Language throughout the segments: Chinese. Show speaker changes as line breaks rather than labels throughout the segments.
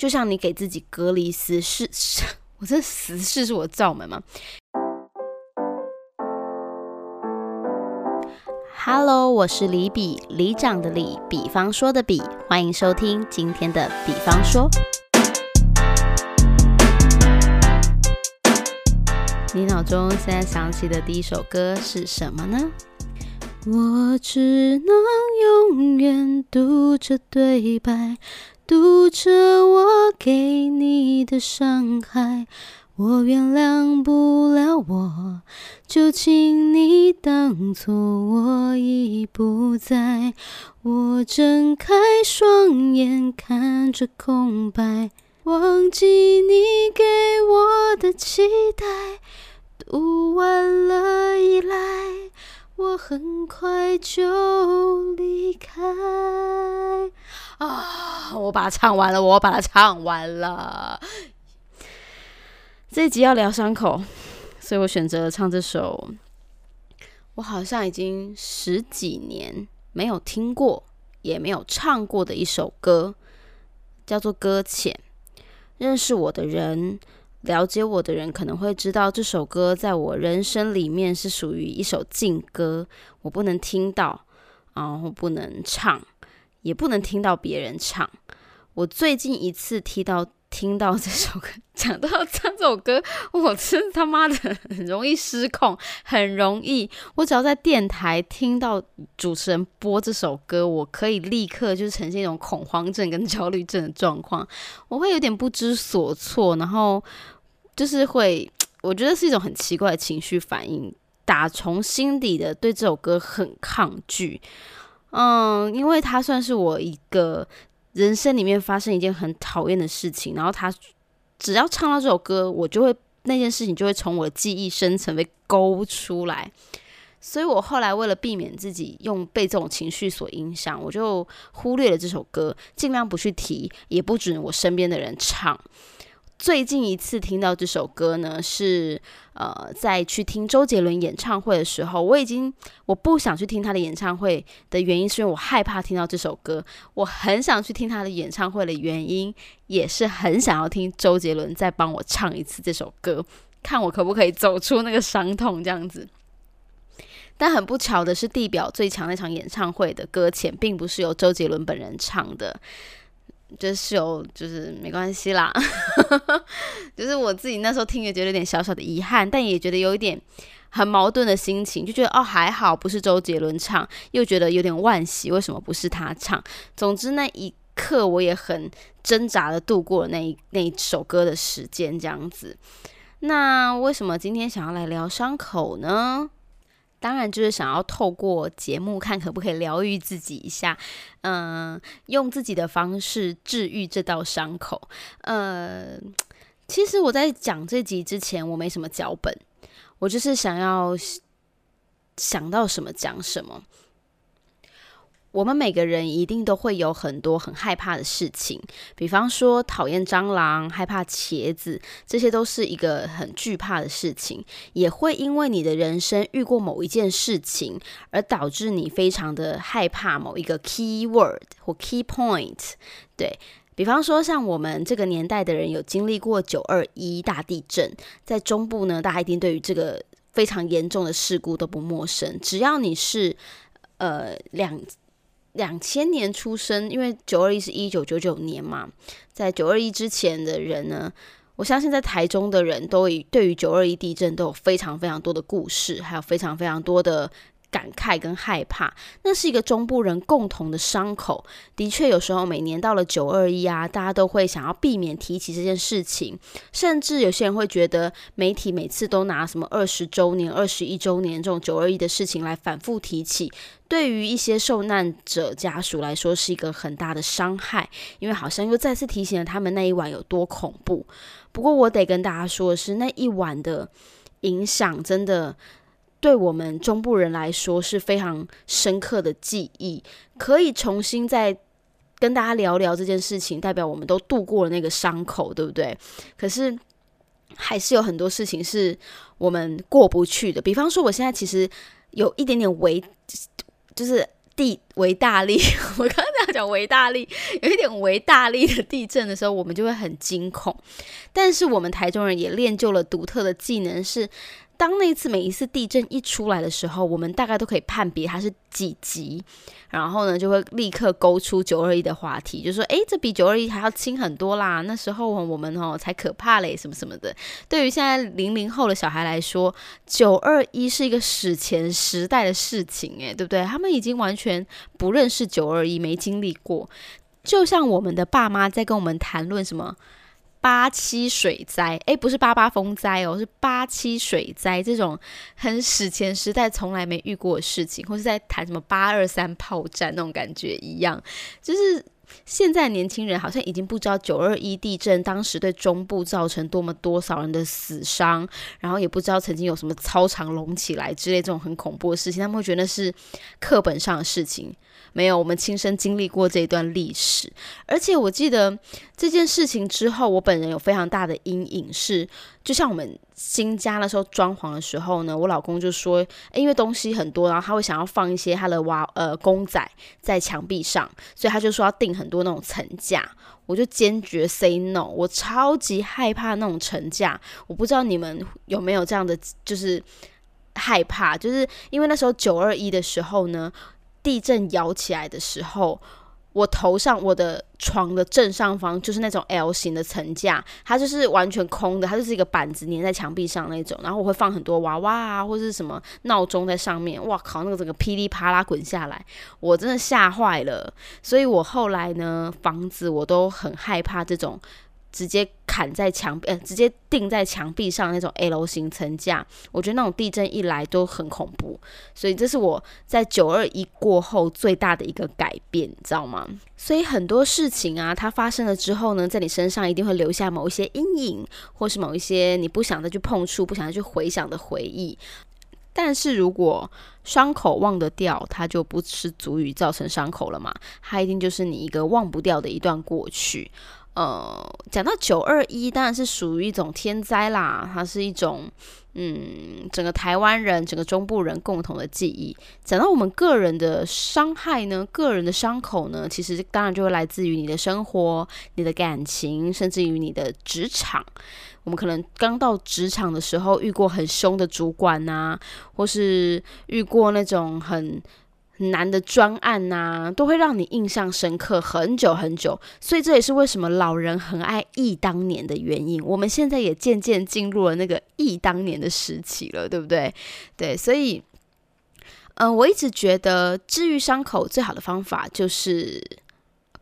就像你给自己隔离死是，我这死事是我造门吗？Hello，我是李比，李长的李，比方说的比，欢迎收听今天的比方说。你脑中现在想起的第一首歌是什么呢？我只能永远读着对白。读着我给你的伤害，我原谅不了我，就请你当作我已不在。我睁开双眼看着空白，忘记你给我的期待。读完了依赖，我很快就离开。啊！我把它唱完了，我把它唱完了。这一集要聊伤口，所以我选择了唱这首。我好像已经十几年没有听过，也没有唱过的一首歌，叫做《搁浅》。认识我的人，了解我的人，可能会知道这首歌在我人生里面是属于一首禁歌，我不能听到，然后不能唱。也不能听到别人唱。我最近一次听到听到这首歌，讲到唱这首歌，我真他妈的很容易失控，很容易。我只要在电台听到主持人播这首歌，我可以立刻就是呈现一种恐慌症跟焦虑症的状况，我会有点不知所措，然后就是会，我觉得是一种很奇怪的情绪反应，打从心底的对这首歌很抗拒。嗯，因为他算是我一个人生里面发生一件很讨厌的事情，然后他只要唱到这首歌，我就会那件事情就会从我的记忆深层被勾出来，所以我后来为了避免自己用被这种情绪所影响，我就忽略了这首歌，尽量不去提，也不准我身边的人唱。最近一次听到这首歌呢，是呃，在去听周杰伦演唱会的时候。我已经我不想去听他的演唱会的原因，是因为我害怕听到这首歌。我很想去听他的演唱会的原因，也是很想要听周杰伦再帮我唱一次这首歌，看我可不可以走出那个伤痛这样子。但很不巧的是，地表最强那场演唱会的歌前并不是由周杰伦本人唱的。就是有，就是没关系啦，就是我自己那时候听也觉得有点小小的遗憾，但也觉得有一点很矛盾的心情，就觉得哦还好不是周杰伦唱，又觉得有点惋惜，为什么不是他唱？总之那一刻我也很挣扎的度过了那一那一首歌的时间，这样子。那为什么今天想要来聊伤口呢？当然，就是想要透过节目看可不可以疗愈自己一下，嗯，用自己的方式治愈这道伤口。呃，其实我在讲这集之前，我没什么脚本，我就是想要想到什么讲什么。我们每个人一定都会有很多很害怕的事情，比方说讨厌蟑螂、害怕茄子，这些都是一个很惧怕的事情。也会因为你的人生遇过某一件事情，而导致你非常的害怕某一个 key word 或 key point。对比方说，像我们这个年代的人有经历过九二一大地震，在中部呢，大家一定对于这个非常严重的事故都不陌生。只要你是呃两。两千年出生，因为九二一是一九九九年嘛，在九二一之前的人呢，我相信在台中的人都对于九二一地震都有非常非常多的故事，还有非常非常多的。感慨跟害怕，那是一个中部人共同的伤口。的确，有时候每年到了九二一啊，大家都会想要避免提起这件事情，甚至有些人会觉得媒体每次都拿什么二十周年、二十一周年这种九二一的事情来反复提起，对于一些受难者家属来说是一个很大的伤害，因为好像又再次提醒了他们那一晚有多恐怖。不过，我得跟大家说的是，那一晚的影响真的。对我们中部人来说是非常深刻的记忆，可以重新再跟大家聊聊这件事情，代表我们都度过了那个伤口，对不对？可是还是有很多事情是我们过不去的，比方说，我现在其实有一点点为，就是。第维大利，我刚刚在讲维大利，有一点维大利的地震的时候，我们就会很惊恐。但是我们台中人也练就了独特的技能，是。当那一次每一次地震一出来的时候，我们大概都可以判别它是几级，然后呢就会立刻勾出九二一的话题，就说：“诶，这比九二一还要轻很多啦！那时候我们哦才可怕嘞，什么什么的。”对于现在零零后的小孩来说，九二一是一个史前时代的事情，诶，对不对？他们已经完全不认识九二一，没经历过，就像我们的爸妈在跟我们谈论什么。八七水灾，诶，不是八八风灾哦，是八七水灾这种很史前时代从来没遇过的事情，或是在谈什么八二三炮战那种感觉一样。就是现在年轻人好像已经不知道九二一地震当时对中部造成多么多少人的死伤，然后也不知道曾经有什么操场隆起来之类这种很恐怖的事情，他们会觉得是课本上的事情。没有，我们亲身经历过这一段历史，而且我记得这件事情之后，我本人有非常大的阴影。是，就像我们新家的时候装潢的时候呢，我老公就说，因为东西很多，然后他会想要放一些他的娃呃公仔在墙壁上，所以他就说要订很多那种层架。我就坚决 say no，我超级害怕那种层架。我不知道你们有没有这样的，就是害怕，就是因为那时候九二一的时候呢。地震摇起来的时候，我头上我的床的正上方就是那种 L 型的层架，它就是完全空的，它就是一个板子粘在墙壁上那种。然后我会放很多娃娃啊，或者是什么闹钟在上面。哇靠，那个整个噼里啪啦滚下来，我真的吓坏了。所以我后来呢，房子我都很害怕这种。直接砍在墙壁，呃，直接钉在墙壁上那种 L 型层架，我觉得那种地震一来都很恐怖，所以这是我在九二一过后最大的一个改变，你知道吗？所以很多事情啊，它发生了之后呢，在你身上一定会留下某一些阴影，或是某一些你不想再去碰触、不想再去回想的回忆。但是如果伤口忘得掉，它就不是足以造成伤口了嘛？它一定就是你一个忘不掉的一段过去。呃，讲到九二一，当然是属于一种天灾啦，它是一种，嗯，整个台湾人、整个中部人共同的记忆。讲到我们个人的伤害呢，个人的伤口呢，其实当然就会来自于你的生活、你的感情，甚至于你的职场。我们可能刚到职场的时候，遇过很凶的主管呐，或是遇过那种很。难的专案呐，都会让你印象深刻很久很久，所以这也是为什么老人很爱忆当年的原因。我们现在也渐渐进入了那个忆当年的时期了，对不对？对，所以，嗯，我一直觉得治愈伤口最好的方法就是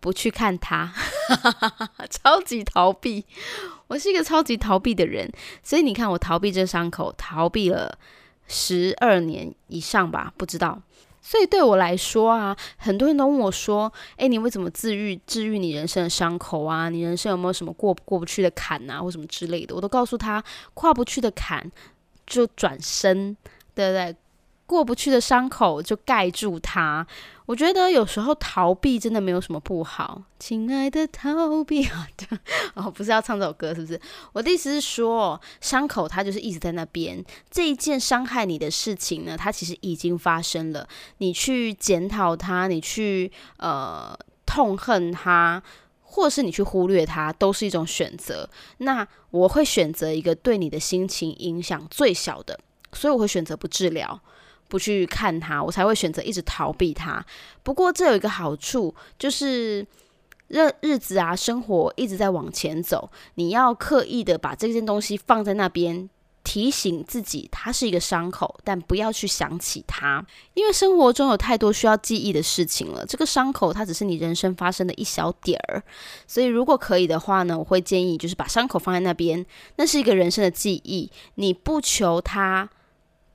不去看它，超级逃避。我是一个超级逃避的人，所以你看我逃避这伤口，逃避了十二年以上吧，不知道。所以对我来说啊，很多人都问我说：“哎，你为什么治愈治愈你人生的伤口啊？你人生有没有什么过过不去的坎啊，或什么之类的？”我都告诉他，跨不去的坎就转身，对不对？过不去的伤口就盖住它。我觉得有时候逃避真的没有什么不好，亲爱的逃避啊！哦，不是要唱这首歌是不是？我的意思是说，伤口它就是一直在那边。这一件伤害你的事情呢，它其实已经发生了。你去检讨它，你去呃痛恨它，或是你去忽略它，都是一种选择。那我会选择一个对你的心情影响最小的，所以我会选择不治疗。不去看它，我才会选择一直逃避它。不过这有一个好处，就是日日子啊，生活一直在往前走。你要刻意的把这件东西放在那边，提醒自己它是一个伤口，但不要去想起它，因为生活中有太多需要记忆的事情了。这个伤口它只是你人生发生的一小点儿，所以如果可以的话呢，我会建议就是把伤口放在那边，那是一个人生的记忆，你不求它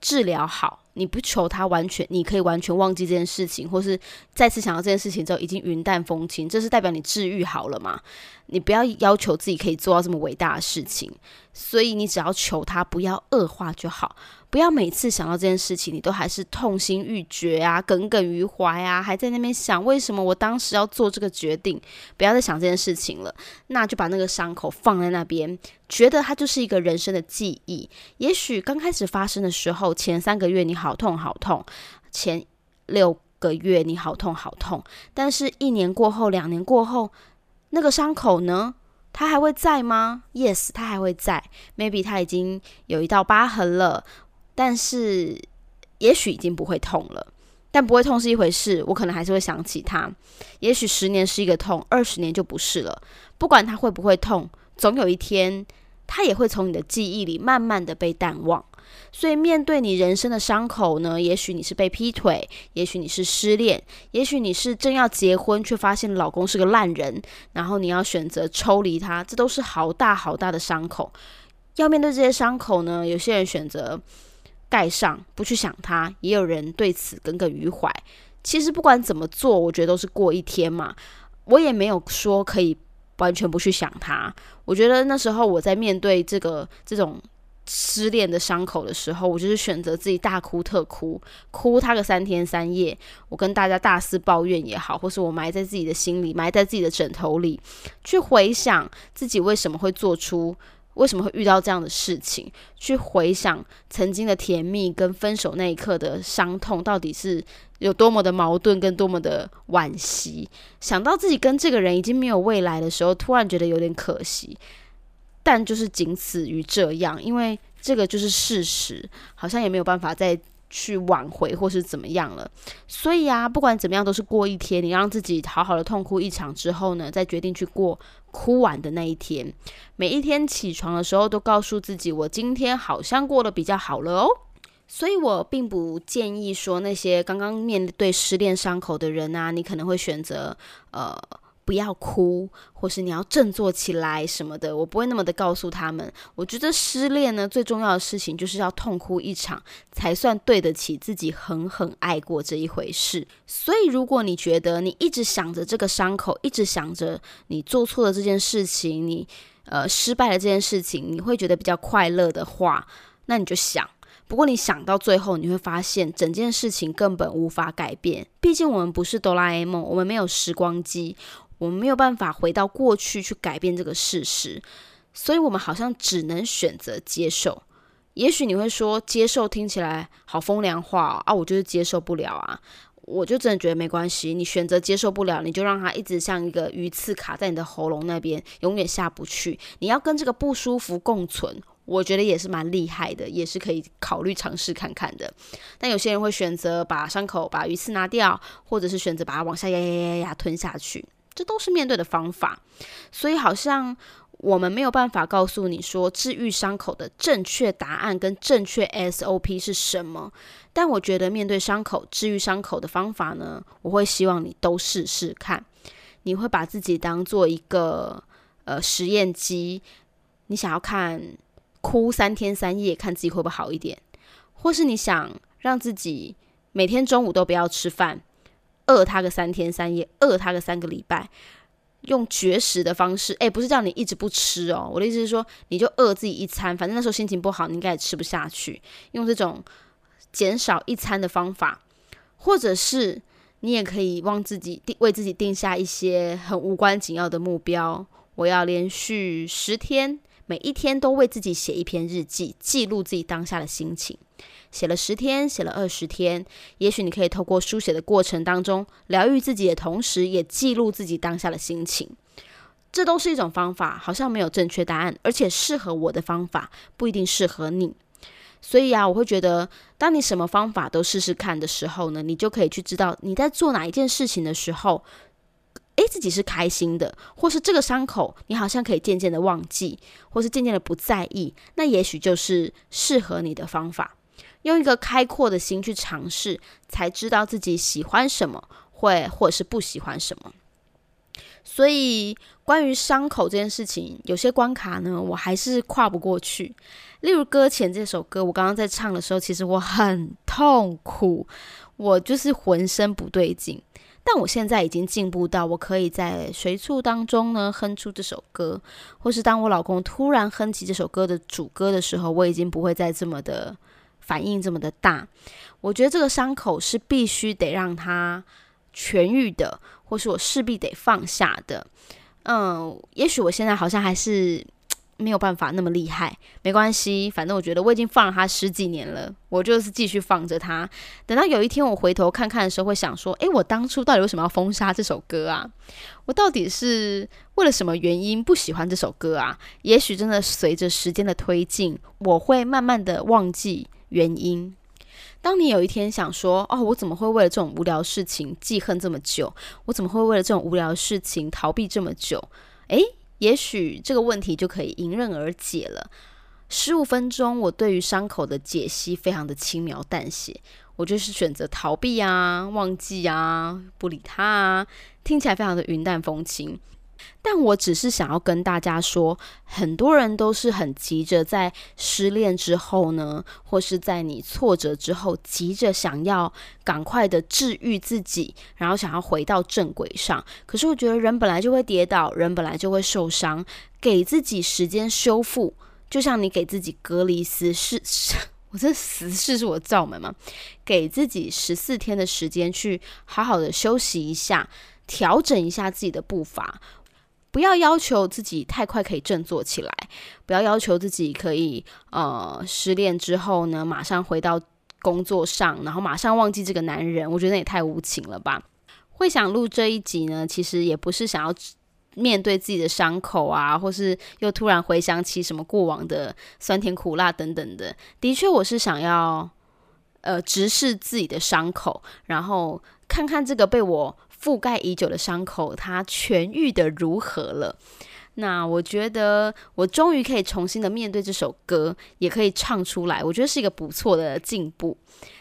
治疗好。你不求他完全，你可以完全忘记这件事情，或是再次想到这件事情之后已经云淡风轻，这是代表你治愈好了嘛？你不要要求自己可以做到这么伟大的事情，所以你只要求他不要恶化就好。不要每次想到这件事情，你都还是痛心欲绝啊，耿耿于怀啊，还在那边想为什么我当时要做这个决定。不要再想这件事情了，那就把那个伤口放在那边，觉得它就是一个人生的记忆。也许刚开始发生的时候，前三个月你好痛好痛，前六个月你好痛好痛，但是一年过后、两年过后，那个伤口呢？他还会在吗？Yes，他还会在。Maybe 他已经有一道疤痕了，但是也许已经不会痛了。但不会痛是一回事，我可能还是会想起他。也许十年是一个痛，二十年就不是了。不管他会不会痛，总有一天，他也会从你的记忆里慢慢的被淡忘。所以，面对你人生的伤口呢？也许你是被劈腿，也许你是失恋，也许你是正要结婚却发现老公是个烂人，然后你要选择抽离他，这都是好大好大的伤口。要面对这些伤口呢？有些人选择盖上，不去想他；也有人对此耿耿于怀。其实不管怎么做，我觉得都是过一天嘛。我也没有说可以完全不去想他。我觉得那时候我在面对这个这种。失恋的伤口的时候，我就是选择自己大哭特哭，哭他个三天三夜。我跟大家大肆抱怨也好，或是我埋在自己的心里，埋在自己的枕头里，去回想自己为什么会做出，为什么会遇到这样的事情，去回想曾经的甜蜜跟分手那一刻的伤痛，到底是有多么的矛盾跟多么的惋惜。想到自己跟这个人已经没有未来的时候，突然觉得有点可惜。但就是仅此于这样，因为这个就是事实，好像也没有办法再去挽回或是怎么样了。所以啊，不管怎么样，都是过一天。你让自己好好的痛哭一场之后呢，再决定去过哭完的那一天。每一天起床的时候，都告诉自己，我今天好像过得比较好了哦。所以我并不建议说那些刚刚面对失恋伤口的人啊，你可能会选择呃。不要哭，或是你要振作起来什么的，我不会那么的告诉他们。我觉得失恋呢，最重要的事情就是要痛哭一场，才算对得起自己狠狠爱过这一回事。所以，如果你觉得你一直想着这个伤口，一直想着你做错了这件事情，你呃失败了这件事情，你会觉得比较快乐的话，那你就想。不过你想到最后，你会发现整件事情根本无法改变。毕竟我们不是哆啦 A 梦，我们没有时光机。我们没有办法回到过去去改变这个事实，所以我们好像只能选择接受。也许你会说，接受听起来好风凉话啊，我就是接受不了啊。我就真的觉得没关系，你选择接受不了，你就让它一直像一个鱼刺卡在你的喉咙那边，永远下不去。你要跟这个不舒服共存，我觉得也是蛮厉害的，也是可以考虑尝试看看的。但有些人会选择把伤口、把鱼刺拿掉，或者是选择把它往下压压压压吞下去。这都是面对的方法，所以好像我们没有办法告诉你说治愈伤口的正确答案跟正确 SOP 是什么。但我觉得面对伤口、治愈伤口的方法呢，我会希望你都试试看。你会把自己当做一个呃实验机，你想要看哭三天三夜，看自己会不会好一点，或是你想让自己每天中午都不要吃饭。饿他个三天三夜，饿他个三个礼拜，用绝食的方式，诶，不是叫你一直不吃哦。我的意思是说，你就饿自己一餐，反正那时候心情不好，你应该也吃不下去。用这种减少一餐的方法，或者是你也可以帮自己定为自己定下一些很无关紧要的目标。我要连续十天，每一天都为自己写一篇日记，记录自己当下的心情。写了十天，写了二十天，也许你可以透过书写的过程当中疗愈自己的同时，也记录自己当下的心情。这都是一种方法，好像没有正确答案，而且适合我的方法不一定适合你。所以啊，我会觉得，当你什么方法都试试看的时候呢，你就可以去知道你在做哪一件事情的时候，诶，自己是开心的，或是这个伤口你好像可以渐渐的忘记，或是渐渐的不在意，那也许就是适合你的方法。用一个开阔的心去尝试，才知道自己喜欢什么，会或者是不喜欢什么。所以，关于伤口这件事情，有些关卡呢，我还是跨不过去。例如《搁浅》这首歌，我刚刚在唱的时候，其实我很痛苦，我就是浑身不对劲。但我现在已经进步到，我可以在随处当中呢哼出这首歌，或是当我老公突然哼起这首歌的主歌的时候，我已经不会再这么的。反应这么的大，我觉得这个伤口是必须得让它痊愈的，或是我势必得放下的。嗯，也许我现在好像还是，没有办法那么厉害，没关系，反正我觉得我已经放了它十几年了，我就是继续放着它。等到有一天我回头看看的时候，会想说：诶，我当初到底为什么要封杀这首歌啊？我到底是为了什么原因不喜欢这首歌啊？也许真的随着时间的推进，我会慢慢的忘记原因。当你有一天想说：哦，我怎么会为了这种无聊事情记恨这么久？我怎么会为了这种无聊事情逃避这么久？诶，也许这个问题就可以迎刃而解了。十五分钟，我对于伤口的解析非常的轻描淡写，我就是选择逃避啊，忘记啊，不理他啊，听起来非常的云淡风轻。但我只是想要跟大家说，很多人都是很急着在失恋之后呢，或是在你挫折之后，急着想要赶快的治愈自己，然后想要回到正轨上。可是我觉得人本来就会跌倒，人本来就会受伤，给自己时间修复，就像你给自己隔离十四，我这十四是我造门吗？给自己十四天的时间去好好的休息一下，调整一下自己的步伐。不要要求自己太快可以振作起来，不要要求自己可以呃失恋之后呢马上回到工作上，然后马上忘记这个男人。我觉得也太无情了吧！会想录这一集呢，其实也不是想要面对自己的伤口啊，或是又突然回想起什么过往的酸甜苦辣等等的。的确，我是想要呃直视自己的伤口，然后看看这个被我。覆盖已久的伤口，它痊愈的如何了？那我觉得我终于可以重新的面对这首歌，也可以唱出来，我觉得是一个不错的进步。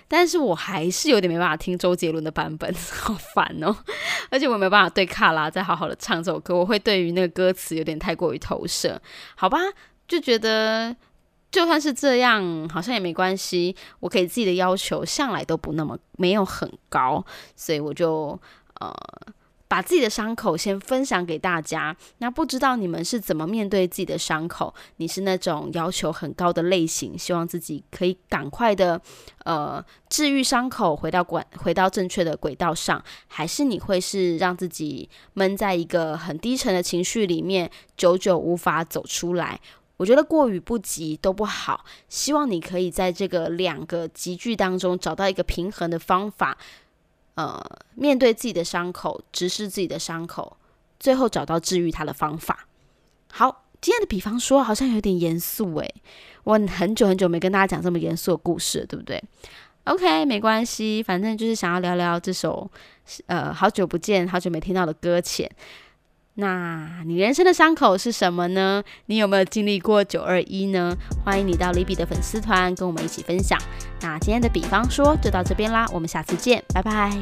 但是我还是有点没办法听周杰伦的版本，好烦哦！而且我没有办法对卡拉再好好的唱这首歌，我会对于那个歌词有点太过于投射。好吧，就觉得就算是这样，好像也没关系。我给自己的要求向来都不那么没有很高，所以我就。呃，把自己的伤口先分享给大家。那不知道你们是怎么面对自己的伤口？你是那种要求很高的类型，希望自己可以赶快的呃治愈伤口，回到轨回到正确的轨道上，还是你会是让自己闷在一个很低沉的情绪里面，久久无法走出来？我觉得过与不及都不好。希望你可以在这个两个集聚当中找到一个平衡的方法。呃，面对自己的伤口，直视自己的伤口，最后找到治愈它的方法。好，今天的比方说好像有点严肃诶，我很久很久没跟大家讲这么严肃的故事，对不对？OK，没关系，反正就是想要聊聊这首呃好久不见、好久没听到的搁浅。那你人生的伤口是什么呢？你有没有经历过九二一呢？欢迎你到李比的粉丝团跟我们一起分享。那今天的比方说就到这边啦，我们下次见，拜拜。